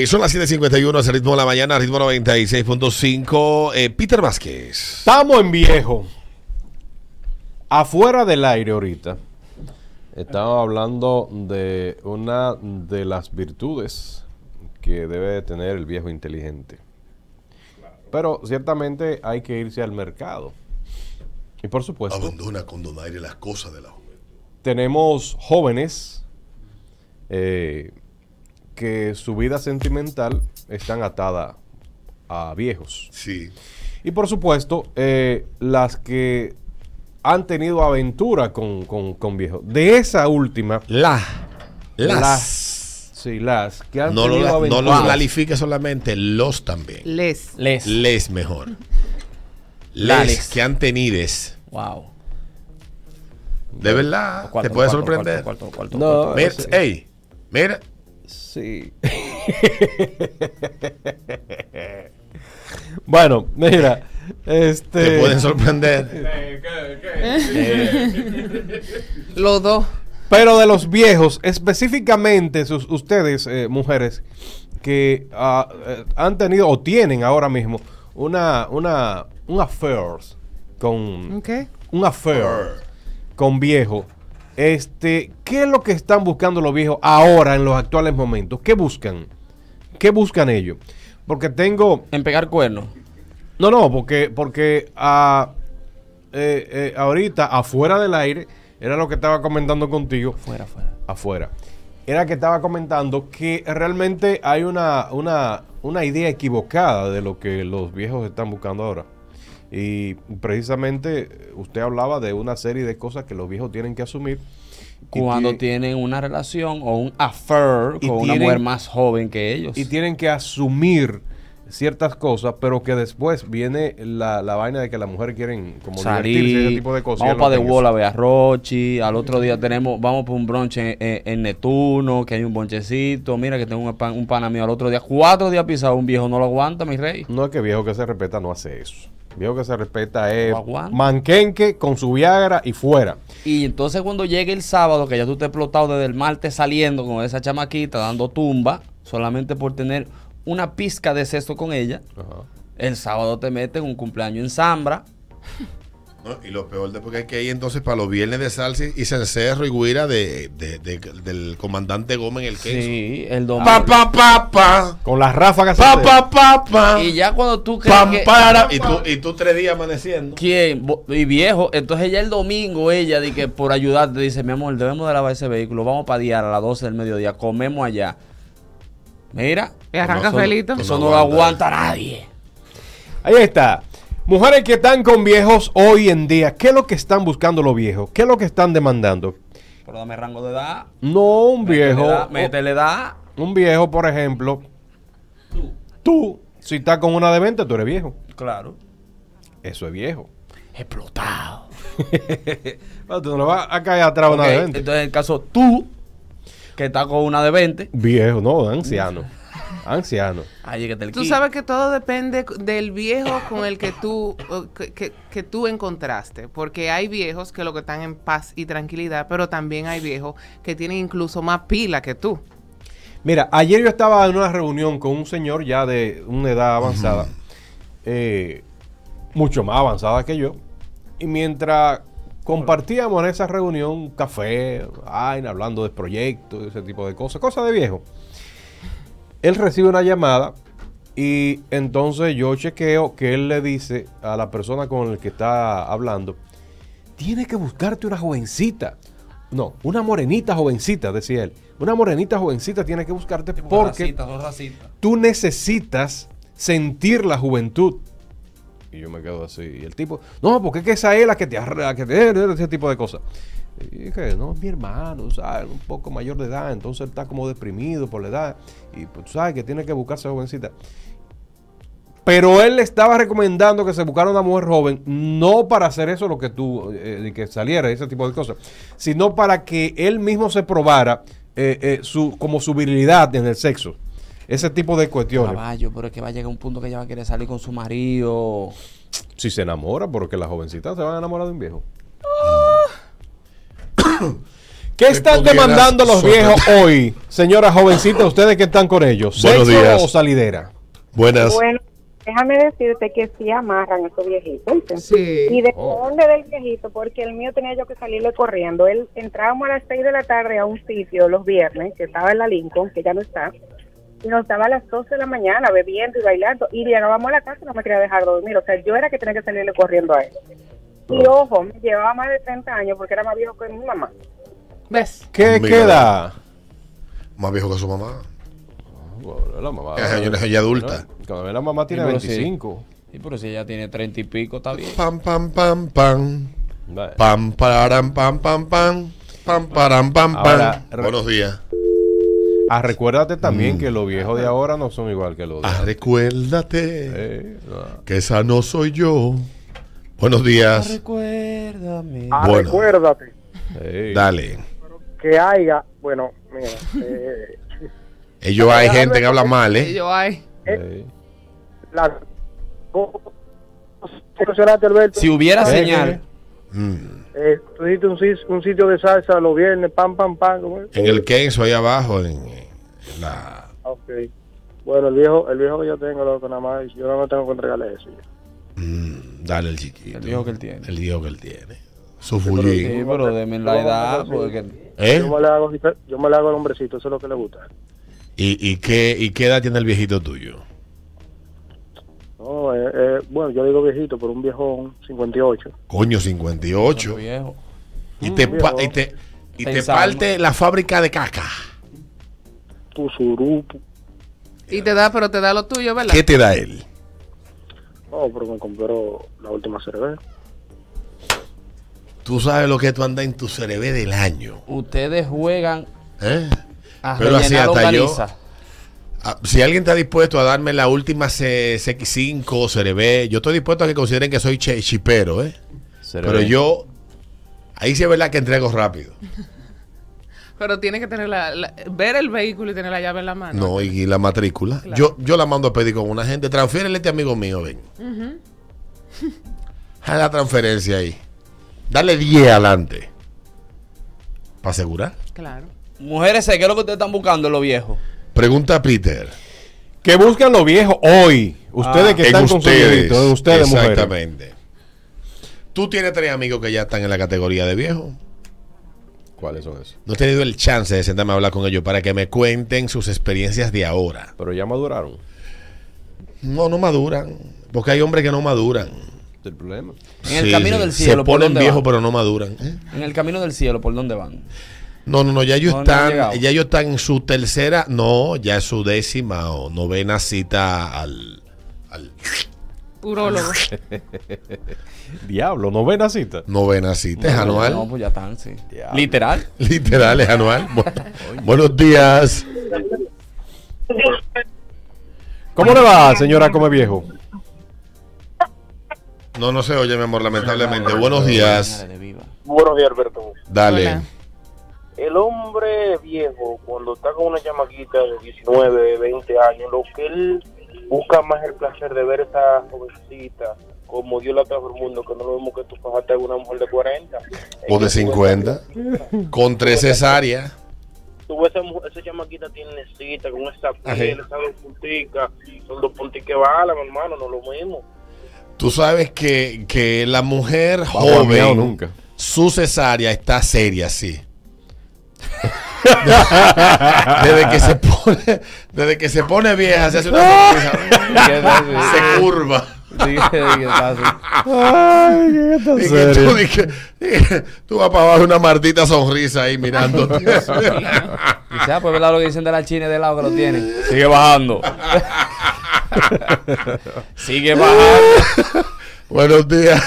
Y son las 7:51 hace ritmo de la mañana, ritmo 96.5. Eh, Peter Vázquez. Estamos en viejo. Afuera del aire ahorita. Estamos hablando de una de las virtudes que debe tener el viejo inteligente. Pero ciertamente hay que irse al mercado. Y por supuesto, Abandona con donaire las cosas de la juventud. tenemos jóvenes eh, que su vida sentimental están atada a viejos. Sí. Y por supuesto, eh, las que han tenido aventura con, con, con viejos. De esa última, La. Las. las, sí, las que han no, lo, tenido no aventuras. lo clarifique solamente, los también. Les. Les. Les mejor. Les les. que han tenido. Wow. De verdad, Cuarto, te puede cuarto, sorprender. cuarto, cuarto, cuarto, No, cuarto. Mira, ey, mira, Sí. bueno, mira, este... te pueden sorprender. Los dos. Pero de los viejos, específicamente sus, ustedes, eh, mujeres, que eh, han tenido o tienen ahora mismo una, una, un affair con... ¿Ok? Un affair con viejo. Este, ¿qué es lo que están buscando los viejos ahora en los actuales momentos? ¿Qué buscan? ¿Qué buscan ellos? Porque tengo... En pegar cuernos. No, no, porque, porque ah, eh, eh, ahorita, afuera del aire, era lo que estaba comentando contigo Fuera, fuera. afuera. Era que estaba comentando que realmente hay una, una, una idea equivocada de lo que los viejos están buscando ahora. Y precisamente eh, usted hablaba de una serie de cosas que los viejos tienen que asumir. Cuando tie- tienen una relación o un affair con una mujer más joven que ellos. y tienen que asumir ciertas cosas, pero que después viene la, la vaina de que las mujeres quieren como divertirse, ese salir, tipo de cosas. vamos no para tienen Wall a ver a Rochi, al otro día tenemos, vamos por un brunch en, en- en Neptuno, que hay un bonchecito, mira que tengo un, pan, un pana mío al otro día, cuatro días pisado, un viejo no lo aguanta, mi rey. No es que viejo que se respeta no hace eso. Viejo que se respeta es aguanta. manquenque con su Viagra y fuera. Y entonces cuando llegue el sábado, que ya tú te has explotado desde el martes saliendo con esa chamaquita, dando tumba, solamente por tener una pizca de sexo con ella, el sábado te meten un cumpleaños en Zambra, ¿no? Y lo peor después que hay que ir entonces para los viernes de salsa y cencerro y guira de, de- de- del comandante Gómez en el queso. sí, el domingo. Pa, pa, pa, pa. Con las ráfagas. Pa, pa, pa, pa. Y ya cuando tú crees Pam, que... para. Y tú, y tú tres días amaneciendo. ¿Quién? Y viejo. Entonces ella el domingo, ella, di que por ayudarte, dice, mi amor, debemos de lavar ese vehículo. Vamos para diar a las 12 del mediodía. Comemos allá. Mira. Y arranca Eso- Felito. eso- Eso no no lo aguanta nadie. Ahí está. Mujeres que están con viejos hoy en día, ¿qué es lo que están buscando los viejos? ¿Qué es lo que están demandando? Pero dame rango de edad. No un viejo. Métele edad. Un viejo, por ejemplo. Tú, si estás con una de 20, tú eres viejo. Claro. Eso es viejo. Explotado. Bueno, tú no le vas a caer atrás a una Ok, de 20. Entonces, en el caso tú, que estás con una de 20, Viejo, no, anciano. Anciano. Tú sabes que todo depende del viejo con el que tú, que- que tú encontraste. Porque hay viejos que lo que están en paz y tranquilidad, pero también hay viejos que tienen incluso más pila que tú. Mira, ayer yo estaba en una reunión con un señor ya de una edad avanzada, eh, mucho más avanzada que yo, y mientras compartíamos en esa reunión café, vaina, hablando de proyectos, ese tipo de cosas, cosas de viejo, él recibe una llamada y entonces yo chequeo que él le dice a la persona con la que está hablando, tienes que buscarte una jovencita. No, una morenita jovencita, decía él. Una morenita jovencita tiene que buscarte porque tú necesitas sentir la juventud. Y yo me quedo así. Y el tipo, no, porque es que esa es la que te arra, que te ese tipo de cosas. Y dije, no, es mi hermano, ¿sabes? Un poco mayor de edad, entonces él está como deprimido por la edad. Y pues tú sabes que tiene que buscarse jovencita. Pero él le estaba recomendando que se buscara una mujer joven, no para hacer eso lo que tú, eh, que saliera, ese tipo de cosas, sino para que él mismo se probara eh, eh, su, como su virilidad en el sexo. Ese tipo de cuestiones. Caballo, pero es que va a llegar un punto que ella va a querer salir con su marido. Si se enamora, porque las jovencitas se van a enamorar de un viejo. ¿Qué están demandando los viejos hoy, señora jovencita, ustedes que están con ellos? Buenos ¿Sexo días. o salidera? Buenas. Bueno, déjame decirte que sí amarran a esos viejitos. Sí. Y Oh. depende del viejito, porque el mío tenía yo que salirle corriendo. Él entrábamos a las 6 de la tarde a un sitio los viernes, que estaba en la Lincoln, que ya no está, y nos estaba a las 12 de la mañana bebiendo y bailando, y llegábamos a la casa y no me quería dejar dormir. O sea, yo era que tenía que salirle corriendo a él. Y ojo, me llevaba más de 30 años porque era más viejo que mi mamá. ¿Ves? ¿Qué Mira. queda? Más viejo que su mamá. Bueno, la mamá. Ya adulta. Cuando ve la mamá tiene Sí, pero sí. 25. Y pero si ella tiene treinta y pico, está bien. Pam, pam, pam, pam. Vale. Pam, pararam, pam, pam, pam. Pam, param, pam, pam. Ahora, Buenos días. Ah, recuérdate también que los viejos de ahora no son igual que los de Ah, recuérdate Eh, no. que esa no soy yo. Buenos días. Recuérdame. Ah, Bueno. recuérdate Eh. Dale. que haya, bueno, mira, eh, Ellos hay gente que habla mal, ¿eh? yo, ay, Eh. la Alberto, Si hubiera ¿Qué, señal, Mm. eh, tú dijiste un, un sitio de salsa los viernes, pam, pam, pam, ¿cómo es? En el Kenzo, ahí abajo, en, en la... Ok. Bueno, el viejo, el viejo que yo tengo, loco, nada más, yo no me tengo que entregarle eso. ya. Mm, dale el chiquito. El viejo que él tiene. El viejo que él tiene. Su sí, fullín. pero deme la edad. Porque ¿Eh? Yo me le hago, yo me le hago al hombrecito, eso es lo que le gusta. ¿Y, y, qué, ¿Y qué edad tiene el viejito tuyo? No, eh, eh, bueno, yo digo viejito, pero un viejón 58. Coño, 58. viejo. Y te, pa- viejo. y te, y te parte la fábrica de caca. Tu surupu. y te da, pero te da lo tuyo, ¿verdad? ¿Qué te da él? No, pero me compró la última cerveza. Tú sabes lo que tú andas en tu cerebro del año. Ustedes juegan ¿eh? a Pero así hasta yo-. Ah, Si alguien está dispuesto a darme la última C- CX5 Cerebé, yo estoy dispuesto a que consideren que soy che- chipero, ¿eh? Pero yo, ahí sí es verdad que entrego rápido. Pero tienes que tener la, la- ver el vehículo y tener la llave en la mano. No, y la matrícula. Claro. Yo, yo la mando a pedir con una gente. Transfiérele a este amigo mío, ven. Haz la transferencia ahí. Dale 10 adelante. ¿Para asegurar? Claro. Mujeres, ¿qué es lo que ustedes están buscando, los viejos? Pregunta a Peter. ¿Qué buscan los viejos hoy? Ustedes Ah, que están con su viejito, en ustedes, mujeres. Exactamente. Tú tienes tres amigos que ya están en la categoría de viejo. ¿Cuáles son esos? No he tenido el chance de sentarme a hablar con ellos para que me cuenten sus experiencias de ahora. Pero ya maduraron. No, no maduran. Porque hay hombres que no maduran. El problema. En el camino del Se cielo, ¿por ponen viejos, pero no maduran. ¿eh? En el camino del cielo, ¿por dónde van? No, no, no, ya ellos No, están, ya ellos están en su tercera, no, ya es su décima o novena cita al, al Urólogo. Diablo, novena cita. novena cita, es No, anual. No, pues ya están, sí. Diablo. Literal. Literal, es anual. Bu- buenos días. ¿Cómo le va, señora Come Viejo? No, no se oye, mi amor, lamentablemente. Buenos días. Buenos días, Alberto. Dale. Hola. El hombre viejo, cuando está con una chamaquita de 19, 20 años, lo que él busca más el placer de ver a esa jovencita como Dios la trajo al mundo, que no lo vemos que tú pasaste a una mujer de 40. O de 50. Con tres cesáreas. Tú ves esa, esa chamaquita tiene cita con esa piel, esa dos punticas, son dos punticas que balan, hermano, no lo mismo. Tú sabes que, que la mujer joven, nunca. su cesárea está seria, sí. desde que se pone, desde que se pone vieja, se hace una sonrisa. se curva. Ay, ¿qué está Y que tú, que- que tú vas para abajo una maldita sonrisa ahí mirando. Dice, ah, pues verdad lo que dicen de la China y de lado que lo tienen. Sigue bajando. Sigue bajando. Buenos días.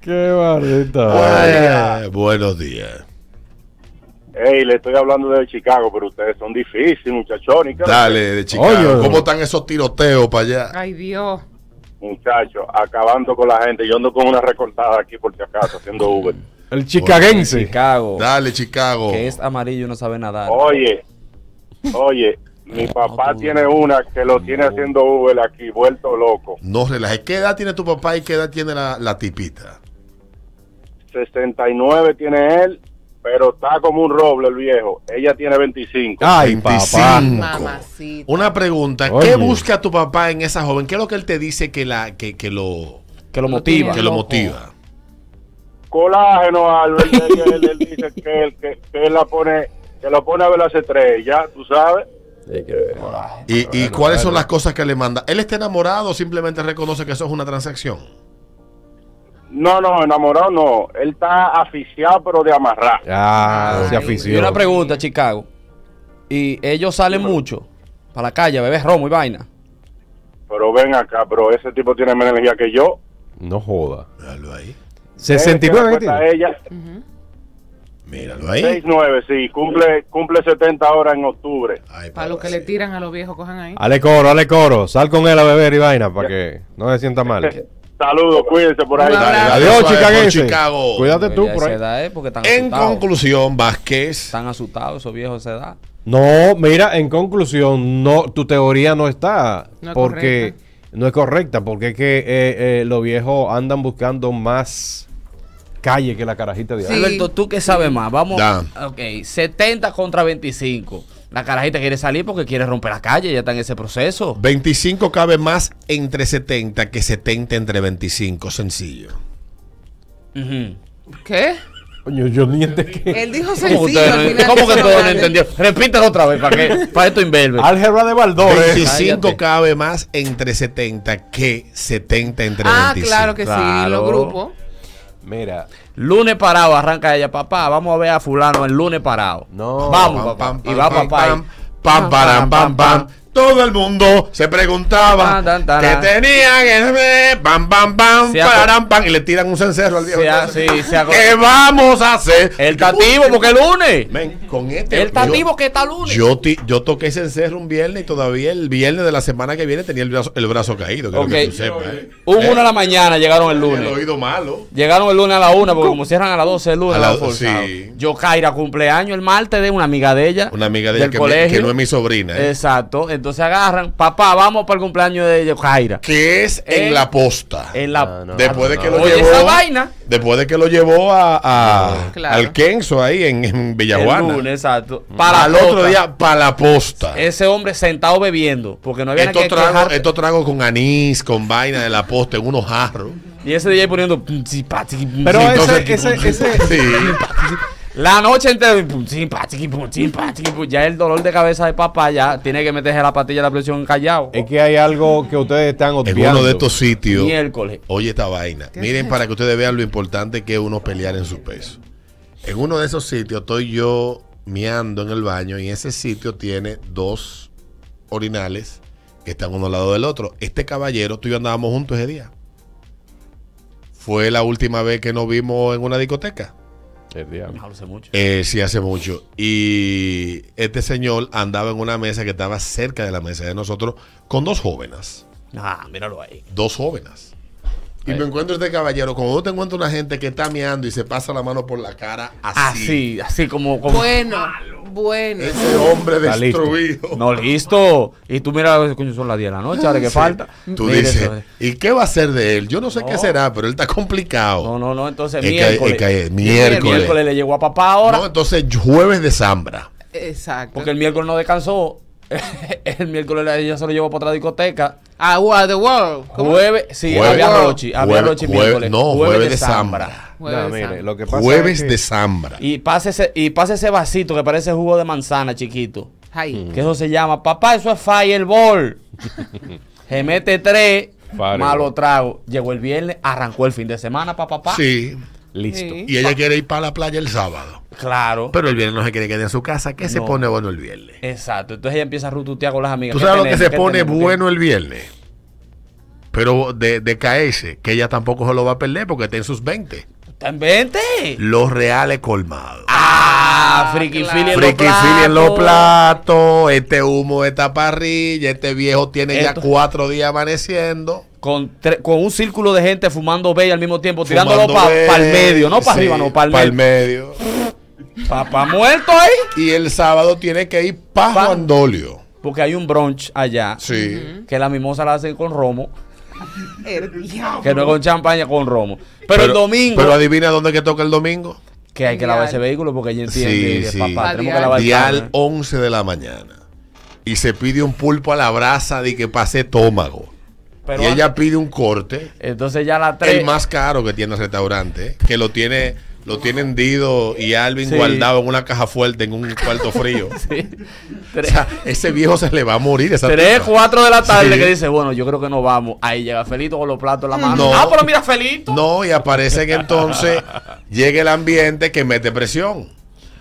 Qué maldita. Buenos días. Hey, le estoy hablando de Chicago, pero ustedes son difíciles, muchachones. Dale, de Chicago. Oye. ¿Cómo están esos tiroteos para allá? Ay, Dios. Muchachos, acabando con la gente. Yo ando con una recortada aquí por si acaso, haciendo Uber. El chicaguense. Chicago. Dale, Chicago. Que es amarillo y no sabe nadar. Oye, oye, mi papá tiene una que lo tiene haciendo Uber aquí, vuelto loco. No relajes. ¿Qué edad tiene tu papá y qué edad tiene la, la tipita? 69 tiene él pero está como un roble el viejo. Ella tiene 25. Ay, 25. papá. Mamacita. Una pregunta, Oye. ¿qué busca tu papá en esa joven? ¿Qué es lo que él te dice que la que, que lo Que lo motiva. que lo motiva? Colágeno, Albert. él, él- él dice que él, que, que él la pone, que lo pone a ver las estrellas, tú sabes. ¿Y, y cuáles son las cosas que le manda? ¿Él está enamorado o simplemente reconoce que eso es una transacción? No, no, enamorado no. Él está aficiado, pero de amarrar. Ah, se Ay. Y aficionó. una pregunta, Chicago. Y ellos salen mucho para la calle a beber romo y vaina. Pero ven acá, pero ese tipo tiene más energía que yo. No joda. Míralo ahí. 69 que que tiene. ella, Míralo ahí. 6'9", sí, cumple, cumple 70 horas en octubre. Ay, Para lo que le tiran a los viejos, cojan ahí. Ale coro, ale coro. Sal con él a beber y vaina para que no se sienta mal. Saludos, cuídense por ahí. Dale, Adiós, chicaguense. Chicago. Cuídate tú por ahí. edad es porque están En asustados. conclusión, Vázquez, Están asustados esos viejos de esa edad. No, mira, en conclusión, no, tu teoría no está No porque correcta. no es correcta, porque es que eh, eh, los viejos andan buscando más calle que la carajita de Sí. Alberto, ¿tú qué sabes más? Vamos. Da. Ok, 70 contra 25. La carajita quiere salir porque quiere romper la calle, ya está en ese proceso. 25 cabe más entre 70 que 70 entre 25. Sencillo. Ujú. ¿Qué? Coño, yo ni entendí que- Él dijo ¿Cómo, sencillo. cómo que todos no entendieron? Repítelo otra vez para que para esto inverbe. Álgebra de Baldor. 25 Cállate. cabe más entre 70 que 70 entre Ah, 25. claro que sí, Claro. los grupos. Mira, Lunes parado, arranca ella, papá. Vamos a ver a fulano el lunes parado. No. Vamos, Pam, papá. pam, y pam, va pam, papá. pam, pam, param, pam, pam. Todo el mundo se preguntaba Tan, tan, que tenía que pam, Se ha- param, pam, y le tiran un cencerro al viejo. Se ha- Entonces, sí, ¿Qué vamos a hacer? El tativo, porque es lunes. Men, con este. El tativo yo- que está lunes. Yo, ti- yo toqué ese encerro un viernes y todavía el viernes de la semana que viene tenía el brazo, el brazo caído. Quiero que Ok. tú sepas, ¿eh? Un ¿Eh? una de la mañana llegaron el El lunes. oído malo. Llegaron el lunes a la una, porque como cierran a las 12 el lunes, A la- sí. Yo, Kaira, cumpleaños el martes de una amiga de ella. Una amiga de ella del que, mi- colegio. que no es mi sobrina. ¿eh? Exacto. Entonces agarran, papá, vamos para el cumpleaños de Kaira. Que es en En- la posta. En la. Ah, no. Después de que lo Oye, llevó. esa vaina. Después de que lo llevó a, a- Claro. al Kenzo ahí en, en El Villajuana. lunes, exacto. Para Al otro posta. día, para la posta. Ese hombre sentado bebiendo. Porque no había Estos que tragos, estos tragos con anís, con vaina de la posta en unos jarros. Y ese día poniendo. zi, pum, Pero ese- entonces, ese- ese- Sí. La noche entera. Ya el dolor de cabeza de papá ya tiene que meterse la patilla de la presión callado. es que hay algo que ustedes están En obviando. uno de estos sitios. Miércoles. Oye esta vaina. Miren para que ustedes vean lo importante que es uno pelear en su peso. En uno de esos sitios estoy yo miando en el baño y ese sitio tiene dos orinales que están uno al lado del otro. Este caballero, tú y yo andábamos juntos ese día. Fue la última vez que nos vimos en una discoteca. El diablo. No sé mucho. Eh, sí, hace mucho. Y este señor andaba en una mesa que estaba cerca de la mesa de nosotros con dos jóvenes. Ah, míralo ahí. Dos jóvenes. Y me encuentro este caballero. Como yo te encuentro una gente que está meando y se pasa la mano por la cara así. Así, así como. como Bueno, bueno. Ese hombre Está listo. destruido. No, listo. Y tú mira, coño, son las 10 de la noche, ahora que Sí. falta. Tú Mira dices, eso. ¿y qué va a hacer de él? Yo no sé qué será, pero él está complicado. No, no, no, entonces Es que- miércoles. es que- El miércoles. miércoles le llegó a papá ahora. No, entonces jueves de Zambra. Exacto. Porque el miércoles no descansó. el miércoles ella se lo llevó para otra discoteca. Ah, wow, the world. ¿Cómo? Jueves, sí, Jueves- había Rochi. Había jueves- Rochi jueves- miércoles. no, jueves de Zambra. No, mire, lo que pasa Jueves es que- de Zambra. Y pase ese, y pase ese vasito que parece jugo de manzana chiquito. Ay. Que eso se llama, papá, eso es fireball. se mete tres, malo trago. Llegó el viernes, arrancó el fin de semana, papá, papá. Sí. Listo. Sí. Y ella quiere ir para la playa el sábado. Claro. Pero el viernes no se quiere quedar en su casa. ¿Qué se pone bueno el viernes? Exacto. Entonces ella empieza a rututear con las amigas. ¿Tú ¿Qué sabes lo que se ¿Qué pone bueno el viernes? Pero de, de caerse, que ella tampoco se lo va a perder porque está en sus 20. ¿Está en 20? Los reales colmados. Ah, friki claro. fili en Friki los fili en los platos. platos, este humo, esta parrilla, este viejo tiene Esto- ya cuatro días amaneciendo. Con, tre- con un círculo de gente fumando bella al mismo tiempo, tirándolo fumando para verde. el medio, no para Sí, arriba, no para el medio. medio. Papá muerto ahí. Y el sábado tiene que ir para Pa- Juan Dolio. Porque hay un brunch allá Sí. que la mimosa la hacen con romo, El diablo. que no es con champaña, con romo. Pero, el domingo, Pero adivina dónde que toca el domingo. que hay que lavar ese vehículo porque ella entiende Sí, que sí. papá, tenemos que lavar el Dial carro. 11 de la mañana. Y se pide un pulpo a la brasa de que pase estómago. Pero y ella pide un corte, Entonces ya la 3. el más caro que tiene el restaurante, que lo tiene, lo tiene hendido y Alvin Sí. guardado en una caja fuerte en un cuarto frío. Sí. O Tres, sea, ese viejo se le va a morir. Esa tres, tipa. cuatro de la tarde Sí. que dice, bueno, yo creo que nos vamos. Ahí llega Felito con los platos en la mano. No. Ah, pero mira, Felito. No, y aparece que entonces llega el ambiente que mete presión.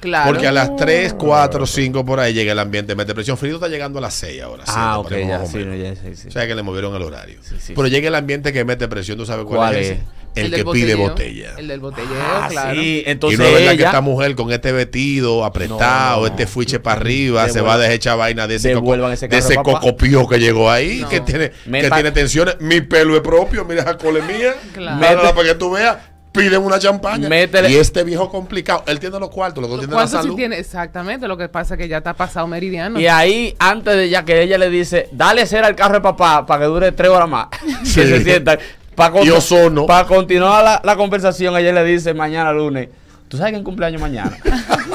Claro. Porque a las 3, 4, 5 por ahí llega el ambiente, mete presión. Frito está llegando a las 6 ahora. Ah, ok, ya, sí, ya, sí, sí. O sea que le movieron el horario. Pero llega el ambiente que mete presión, ¿tú sabes cuál, ¿Cuál es? El, del que pide botella. El del botelleo, Ah, claro. sí, y no es verdad que esta mujer con este vestido apretado, No. este fuiche para arriba, se va a dejar echar vaina de ese, coco, de ese cocopío que llegó ahí, No. que tiene Me que pa- tiene tensiones. Mi pelo es propio, mira esa cole mía. Claro. Nada, para que tú veas, piden una champaña. Métele- Y este viejo complicado, él tiene los cuartos, los dos tienen la ¿Cuánto sí salud. tiene? Exactamente, lo que pasa es que ya está pasado meridiano. Y ahí, antes de ya que ella le dice, dale cera al carro de papá para que dure tres horas más. Sí. que se sienta. Para ozono. Para continuar la, la conversación, ella le dice mañana lunes, ¿tú sabes quién cumpleaños mañana?